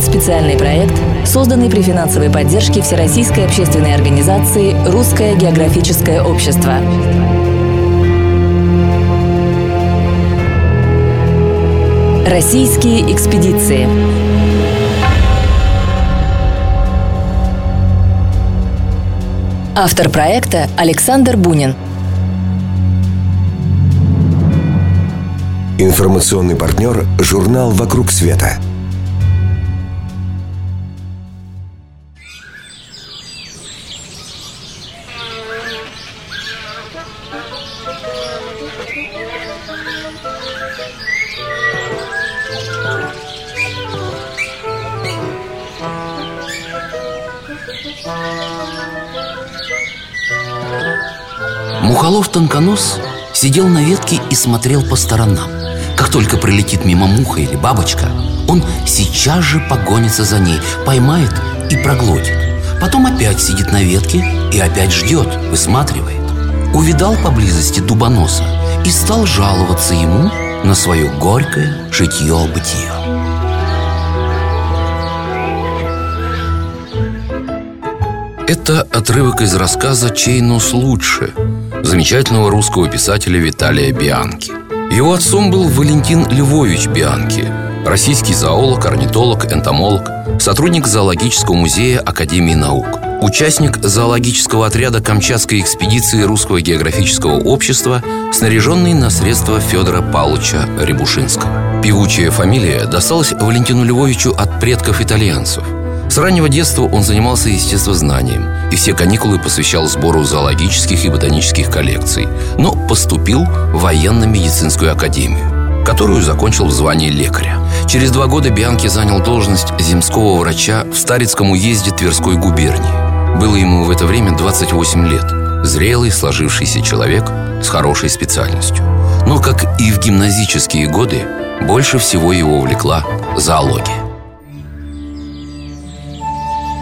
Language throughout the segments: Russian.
представляет специальный проект, созданный при финансовой поддержке Всероссийской общественной организации «Русское географическое общество». Российские экспедиции. Автор проекта Александр Бунин. Информационный партнер – журнал «Вокруг света». Мухолов-тонконос сидел на ветке и смотрел по сторонам. Как только пролетит мимо муха или бабочка, он сейчас же погонится за ней, поймает и проглотит. Потом опять сидит на ветке и опять ждет, высматривает. Увидал поблизости дубоноса и стал жаловаться ему на свое горькое житье-бытие. Это отрывок из рассказа «Чей нос лучше» замечательного русского писателя Виталия Бианки. Его отцом был Валентин Львович Бианки, российский зоолог, орнитолог, энтомолог, сотрудник зоологического музея Академии наук, участник зоологического отряда Камчатской экспедиции Русского географического общества, снаряженный на средства Федора Павловича Рябушинского. Певучая фамилия досталась Валентину Львовичу от предков итальянцев – с раннего детства он занимался естествознанием и все каникулы посвящал сбору зоологических и ботанических коллекций, но поступил в военно-медицинскую академию, которую закончил в звании лекаря. Через два года Бианки занял должность земского врача в Старицком уезде Тверской губернии. Было ему в это время 28 лет. Зрелый, сложившийся человек с хорошей специальностью. Но, как и в гимназические годы, больше всего его увлекла зоология.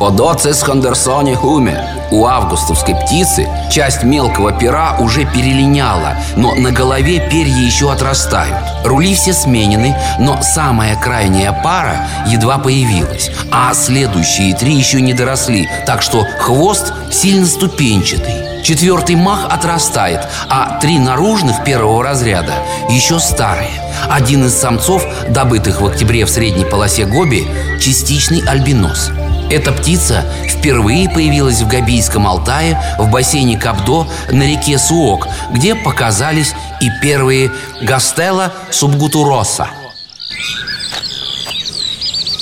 Одоцис Хандерсоне Хуме. У августовской птицы часть мелкого пера уже перелиняла Но на голове перья еще отрастают. Рули все сменены, но самая крайняя пара едва появилась А следующие три еще не доросли Так что хвост сильно ступенчатый. Четвертый мах отрастает, а три наружных первого разряда еще старые. Один из самцов, добытых в октябре в средней полосе Гоби, частичный альбинос – эта птица впервые появилась в Габийском Алтае в бассейне Кабдо на реке Суок, где показались и первые гастелла субгутуроса.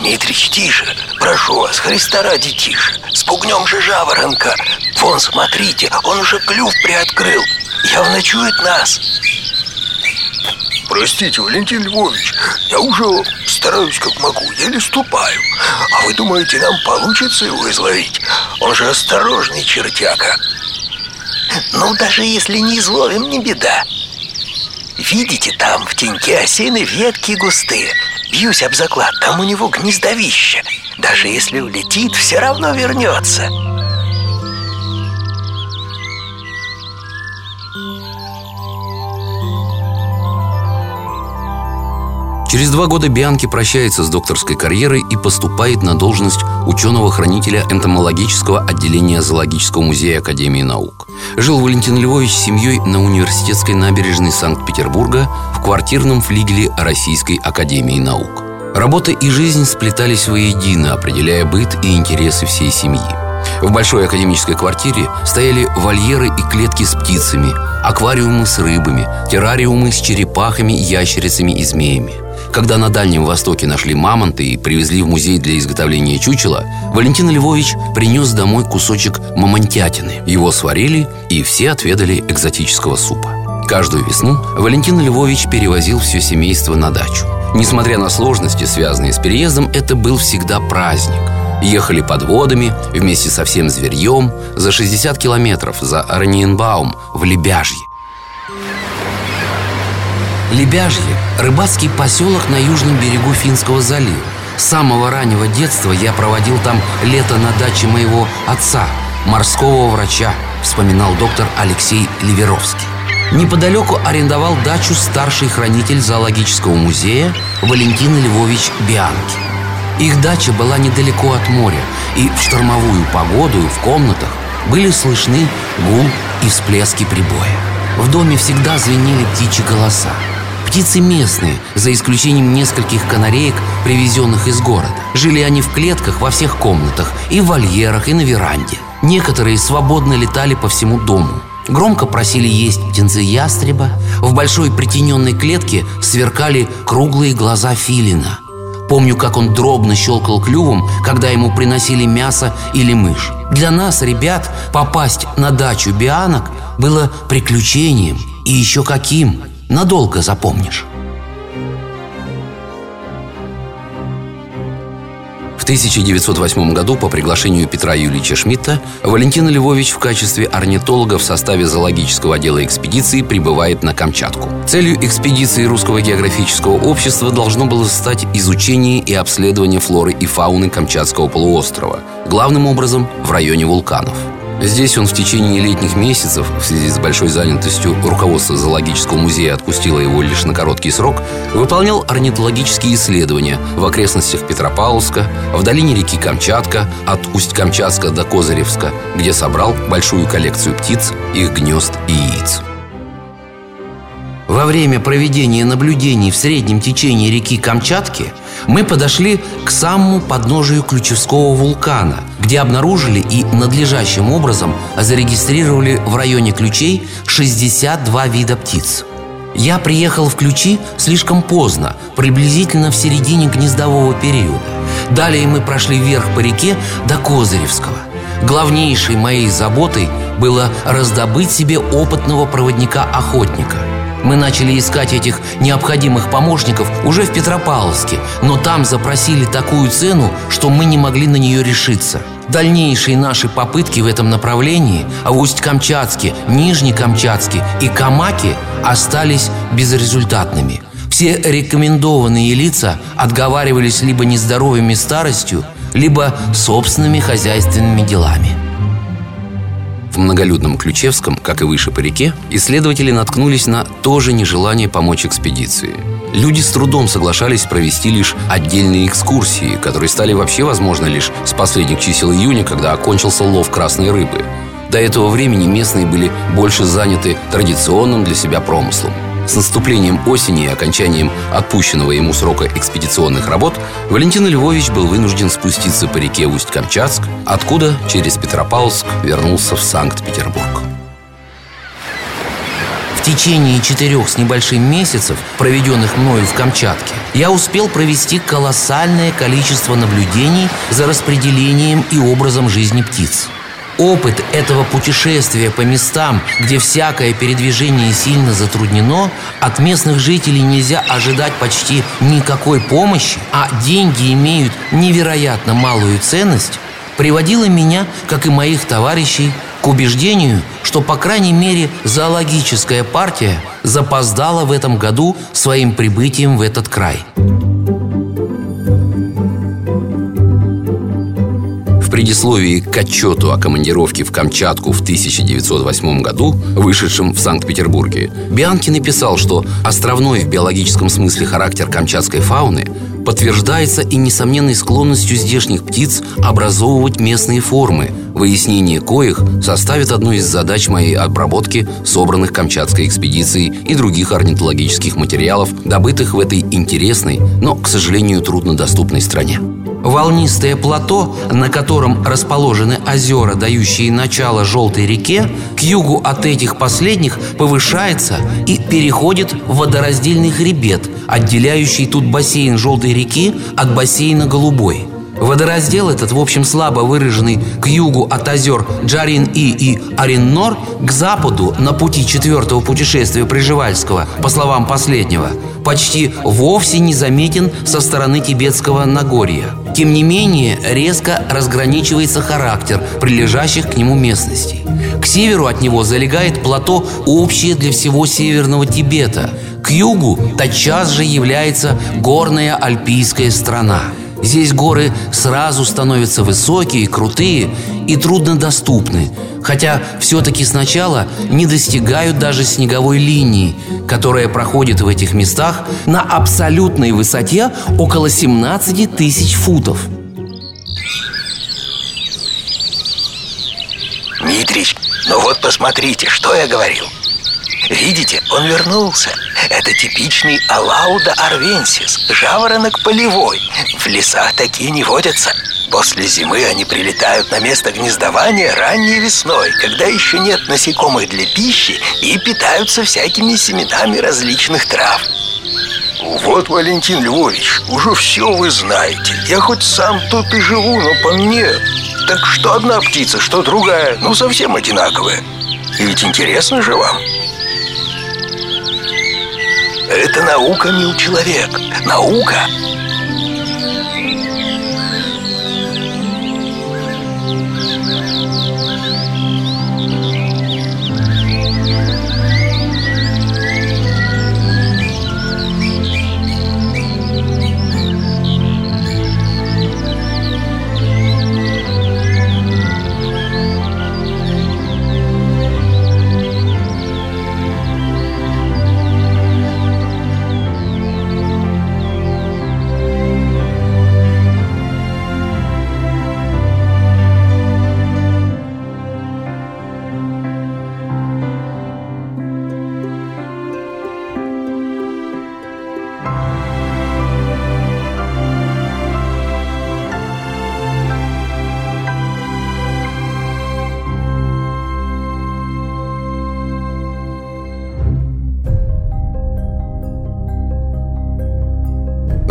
Митрич, тише, прошу вас, Христа ради тише. Спугнем же жаворонка. Вон, смотрите, он уже клюв приоткрыл. Явно чует нас Простите, Валентин Львович, я уже стараюсь как могу, еле ступаю. А вы думаете, нам получится его изловить? Он же осторожный чертяка. Ну, даже если не изловим, не беда. Видите, там в теньке осины ветки густые. Бьюсь об заклад, там у него гнездовище. Даже если улетит, все равно вернется Через два года Бианки прощается с докторской карьерой и поступает на должность ученого-хранителя энтомологического отделения Зоологического музея Академии наук. Жил Валентин Львович с семьей на университетской набережной Санкт-Петербурга в квартирном флигеле Российской Академии наук. Работа и жизнь сплетались воедино, определяя быт и интересы всей семьи. В большой академической квартире стояли вольеры и клетки с птицами, аквариумы с рыбами, террариумы с черепахами, ящерицами и змеями – когда на Дальнем Востоке нашли мамонты и привезли в музей для изготовления чучела, Валентин Львович принес домой кусочек мамонтятины. Его сварили, и все отведали экзотического супа. Каждую весну Валентин Львович перевозил все семейство на дачу. Несмотря на сложности, связанные с переездом, это был всегда праздник. Ехали под водами вместе со всем зверьем за 60 километров за Ораниенбаум в Лебяжье. Лебяжье – рыбацкий поселок на южном берегу Финского залива. С самого раннего детства я проводил там лето на даче моего отца, морского врача, вспоминал доктор Алексей Ливеровский. Неподалеку арендовал дачу старший хранитель зоологического музея Валентин Львович Бианки. Их дача была недалеко от моря, и в штормовую погоду в комнатах были слышны гул и всплески прибоя. В доме всегда звенели птичьи голоса. Птицы местные, за исключением нескольких канареек, привезенных из города. Жили они в клетках во всех комнатах, и в вольерах, и на веранде. Некоторые свободно летали по всему дому. Громко просили есть птенцы ястреба. В большой притененной клетке сверкали круглые глаза филина. Помню, как он дробно щелкал клювом, когда ему приносили мясо или мышь. Для нас, ребят, попасть на дачу бианок было приключением. И еще каким. Надолго запомнишь. В 1908 году по приглашению Петра Юлича Шмидта Валентин Львович в качестве орнитолога в составе зоологического отдела экспедиции прибывает на Камчатку. Целью экспедиции Русского географического общества должно было стать изучение и обследование флоры и фауны Камчатского полуострова, главным образом в районе вулканов – Здесь он в течение летних месяцев, в связи с большой занятостью руководство зоологического музея отпустило его лишь на короткий срок, выполнял орнитологические исследования в окрестностях Петропавловска, в долине реки Камчатка, от Усть-Камчатска до Козыревска, где собрал большую коллекцию птиц, их гнезд и яиц. Во время проведения наблюдений в среднем течении реки Камчатки мы подошли к самому подножию Ключевского вулкана, где обнаружили и надлежащим образом зарегистрировали в районе Ключей 62 вида птиц. Я приехал в Ключи слишком поздно, приблизительно в середине гнездового периода. Далее мы прошли вверх по реке до Козыревского. Главнейшей моей заботой было раздобыть себе опытного проводника-охотника – мы начали искать этих необходимых помощников уже в Петропавловске, но там запросили такую цену, что мы не могли на нее решиться. Дальнейшие наши попытки в этом направлении, а в Усть-Камчатске, Нижнекамчатске и Камаке остались безрезультатными. Все рекомендованные лица отговаривались либо нездоровыми старостью, либо собственными хозяйственными делами. В многолюдном Ключевском, как и выше по реке, исследователи наткнулись на то же нежелание помочь экспедиции. Люди с трудом соглашались провести лишь отдельные экскурсии, которые стали вообще возможны лишь с последних чисел июня, когда окончился лов красной рыбы. До этого времени местные были больше заняты традиционным для себя промыслом – с наступлением осени и окончанием отпущенного ему срока экспедиционных работ Валентин Львович был вынужден спуститься по реке Усть-Камчатск, откуда через Петропавловск вернулся в Санкт-Петербург. В течение четырех с небольшим месяцев, проведенных мною в Камчатке, я успел провести колоссальное количество наблюдений за распределением и образом жизни птиц – Опыт этого путешествия по местам, где всякое передвижение сильно затруднено, от местных жителей нельзя ожидать почти никакой помощи, а деньги имеют невероятно малую ценность, приводило меня, как и моих товарищей, к убеждению, что, по крайней мере, зоологическая партия запоздала в этом году своим прибытием в этот край. Предисловии к отчету о командировке в Камчатку в 1908 году, вышедшем в Санкт-Петербурге, Бианки написал, что островной в биологическом смысле характер камчатской фауны подтверждается и несомненной склонностью здешних птиц образовывать местные формы, выяснение коих составит одну из задач моей обработки собранных Камчатской экспедицией и других орнитологических материалов, добытых в этой интересной, но, к сожалению, труднодоступной стране. Волнистое плато, на котором расположены озера, дающие начало желтой реке, к югу от этих последних повышается и переходит в водораздельный хребет, отделяющий тут бассейн желтой реки от бассейна голубой. Водораздел этот, в общем, слабо выраженный к югу от озер Джарин-И и Ариннор, к западу на пути четвертого путешествия Приживальского, по словам последнего, почти вовсе не заметен со стороны тибетского Нагорья. Тем не менее, резко разграничивается характер прилежащих к нему местностей. К северу от него залегает плато общее для всего северного Тибета. К югу тотчас же является горная альпийская страна – Здесь горы сразу становятся высокие, крутые и труднодоступны Хотя все-таки сначала не достигают даже снеговой линии Которая проходит в этих местах на абсолютной высоте около 17 тысяч футов. Митрич, ну вот посмотрите, что я говорил Видите, он вернулся. Это типичный Алауда арвенсис Жаворонок полевой. В лесах такие не водятся. После зимы они прилетают на место гнездования ранней весной Когда еще нет насекомых для пищи И питаются всякими семенами различных трав. Вот, Валентин Львович, уже все вы знаете. Я хоть сам тут и живу, но по мне. Так что одна птица, что другая Ну, совсем одинаковая И ведь интересно же вам Это наука, мил человек. Наука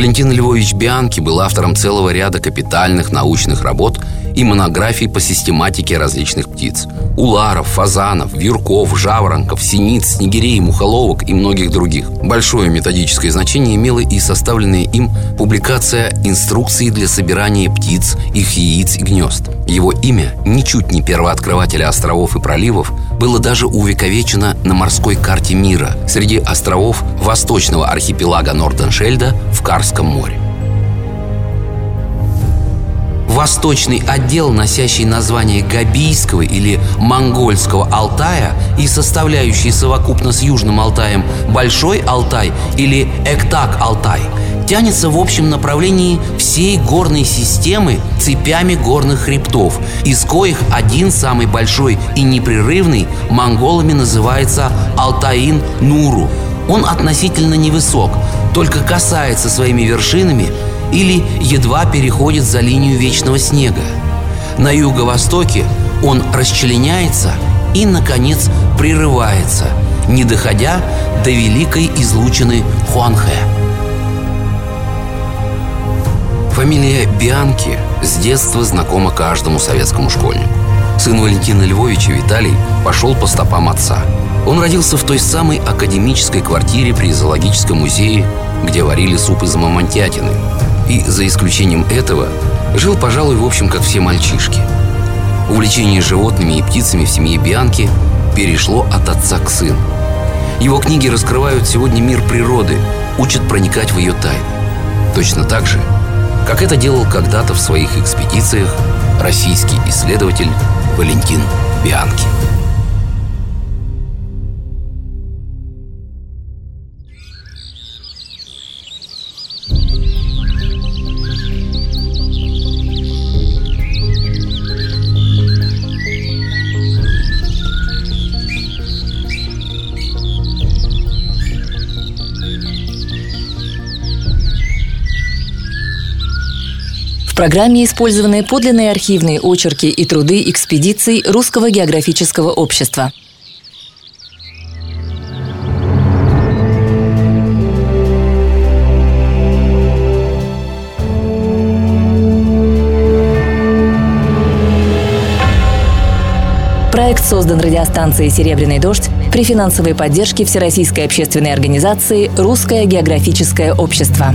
Валентин Львович Бианки был автором целого ряда капитальных научных работ и монографий по систематике различных птиц. Уларов, фазанов, вьюрков, жаворонков, синиц, снегирей, мухоловок и многих других. Большое методическое значение имела и составленная им публикация инструкции для собирания птиц, их яиц и гнезд. Его имя, ничуть не первооткрывателя островов и проливов, было даже увековечено на морской карте мира среди островов восточного архипелага Норденшельда в Карском море. Восточный отдел, носящий название Габийского или Монгольского Алтая и составляющий совокупно с Южным Алтаем Большой Алтай или Эктак-Алтай, тянется в общем направлении всей горной системы цепями горных хребтов, из коих один самый большой и непрерывный монголами называется Алтаин-Нуру. Он относительно невысок, только касается своими вершинами или едва переходит за линию вечного снега. На юго-востоке он расчленяется и, наконец, прерывается, не доходя до великой излучины Хуанхэ. Фамилия Бианки с детства знакома каждому советскому школьнику. Сын Валентина Львовича Виталий пошел по стопам отца. Он родился в той самой академической квартире при зоологическом музее, где варили суп из мамонтятины. И за исключением этого жил, пожалуй, в общем, как все мальчишки. Увлечение животными и птицами в семье Бианки перешло от отца к сыну. Его книги раскрывают сегодня мир природы, учат проникать в ее тайны. Точно так же, как это делал когда-то в своих экспедициях российский исследователь Валентин Бианки. Программе использованы подлинные архивные очерки и труды экспедиций Русского географического общества. Проект создан радиостанцией «Серебряный дождь» при финансовой поддержке Всероссийской общественной организации «Русское географическое общество».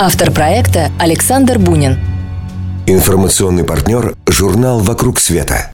Автор проекта Александр Бунин. Информационный партнер – журнал «Вокруг света».